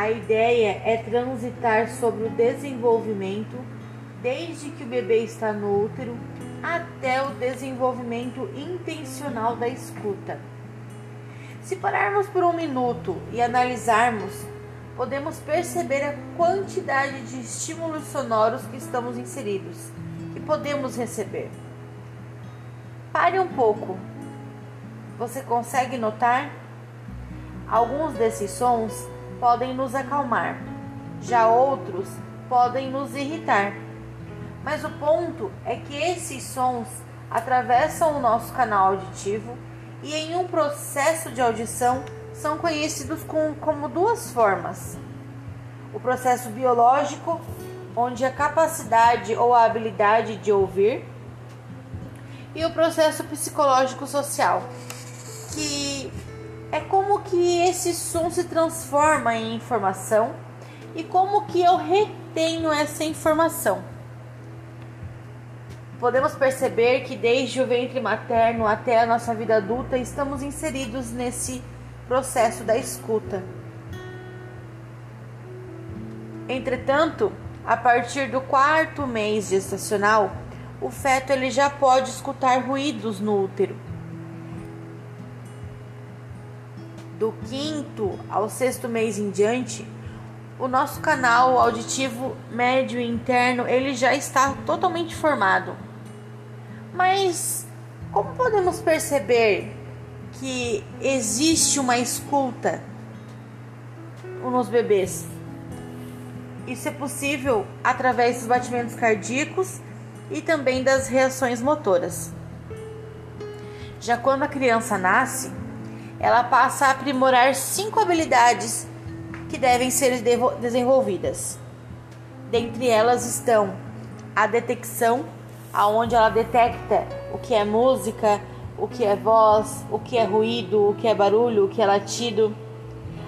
A ideia é transitar sobre o desenvolvimento desde que o bebê está no útero até o desenvolvimento intencional da escuta. Se pararmos por um minuto e analisarmos, podemos perceber a quantidade de estímulos sonoros que estamos inseridos, que podemos receber. Pare um pouco. Você consegue notar? Alguns desses sons podem nos acalmar, já outros podem nos irritar. Mas o ponto é que esses sons atravessam o nosso canal auditivo e, em um processo de audição, são conhecidos com, como duas formas: o processo biológico, onde a capacidade ou a habilidade de ouvir, e o processo psicológico social, que é como que esse som se transforma em informação e como que eu retenho essa informação. Podemos perceber que desde o ventre materno até a nossa vida adulta estamos inseridos nesse processo da escuta. Entretanto, a partir do quarto mês gestacional, o feto ele já pode escutar ruídos no útero. Do quinto ao sexto mês em diante, o nosso canal auditivo médio interno ele já está totalmente formado. Mas como podemos perceber que existe uma escuta nos bebês? Isso é possível através dos batimentos cardíacos e também das reações motoras. Já quando a criança nasce, ela passa a aprimorar cinco habilidades que devem ser desenvolvidas. Dentre elas estão a detecção, aonde ela detecta o que é música, o que é voz, o que é ruído, o que é barulho, o que é latido,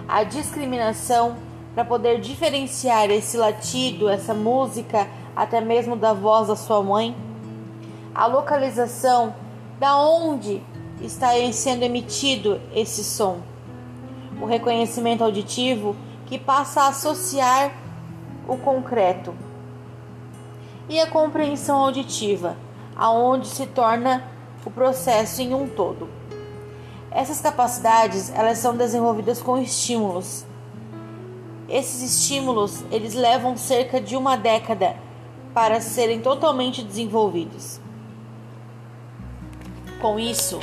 a discriminação para poder diferenciar esse latido, essa música, até mesmo da voz da sua mãe, a localização da onde está sendo emitido esse som, o reconhecimento auditivo que passa a associar o concreto e a compreensão auditiva, aonde se torna o processo em um todo. Essas capacidades, elas são desenvolvidas com estímulos. Esses estímulos, eles levam cerca de uma década para serem totalmente desenvolvidos. Com isso,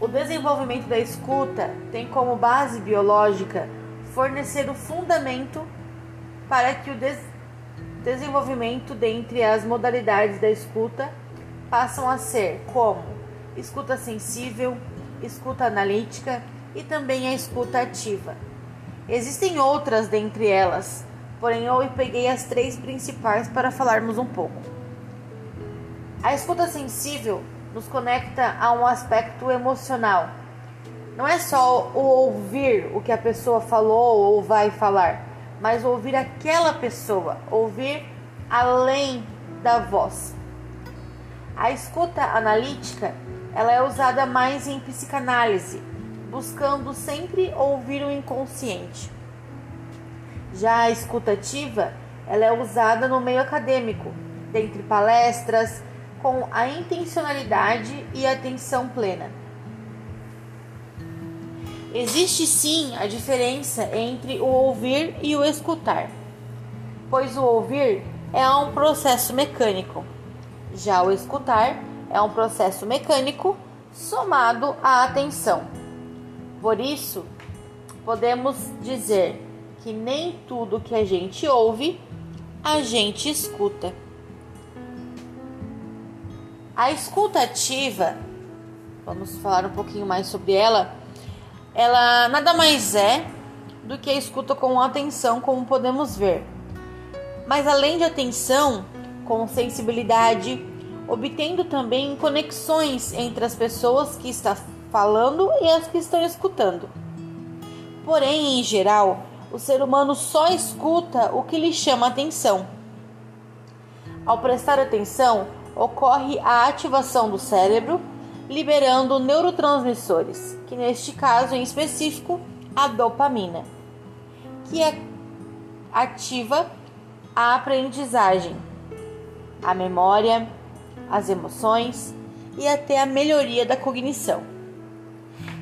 o desenvolvimento da escuta tem como base biológica fornecer o fundamento para que o des desenvolvimento dentre as modalidades da escuta passam a ser como escuta sensível, escuta analítica e também a escuta ativa. Existem outras dentre elas, porém eu peguei as três principais para falarmos um pouco. A escuta sensível nos conecta a um aspecto emocional. Não é só o ouvir o que a pessoa falou ou vai falar, mas ouvir aquela pessoa, ouvir além da voz. A escuta analítica, ela é usada mais em psicanálise, buscando sempre ouvir o inconsciente. Já a escutativa, ela é usada no meio acadêmico, dentre palestras, com a intencionalidade e atenção plena. Existe sim a diferença entre o ouvir e o escutar, pois o ouvir é um processo mecânico, já o escutar é um processo mecânico somado à atenção. Por isso, podemos dizer que nem tudo que a gente ouve a gente escuta. A escuta ativa, vamos falar um pouquinho mais sobre ela, ela nada mais é do que a escuta com atenção, como podemos ver. Mas além de atenção, com sensibilidade, obtendo também conexões entre as pessoas que está falando e as que estão escutando. Porém, em geral, o ser humano só escuta o que lhe chama atenção. Ao prestar atenção, ocorre a ativação do cérebro, liberando neurotransmissores, que neste caso em específico, a dopamina. que é ativa a aprendizagem, a memória, as emoções e até a melhoria da cognição.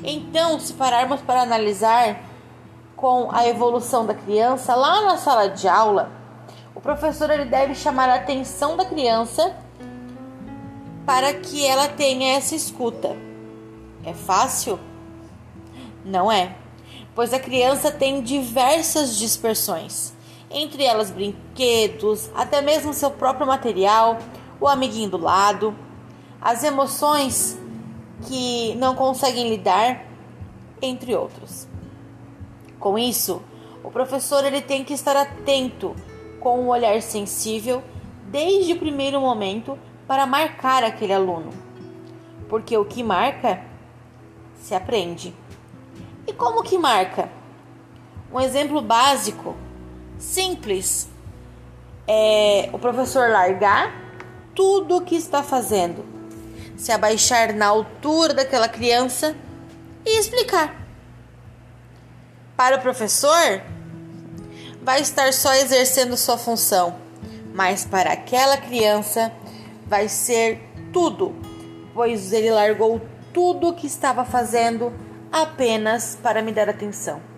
Então, se pararmos para analisar com a evolução da criança lá na sala de aula, o professor ele deve chamar a atenção da criança para que ela tenha essa escuta. É fácil? Não é, pois a criança tem diversas dispersões, entre elas brinquedos, até mesmo seu próprio material, o amiguinho do lado, as emoções que não conseguem lidar, entre outros. Com isso, o professor ele tem que estar atento com um olhar sensível desde o primeiro momento para marcar aquele aluno. Porque o que marca se aprende. E como que marca? Um exemplo básico, simples, é o professor largar tudo o que está fazendo, se abaixar na altura daquela criança e explicar. Para o professor, vai estar só exercendo sua função, mas para aquela criança vai ser tudo, pois ele largou tudo o que estava fazendo apenas para me dar atenção.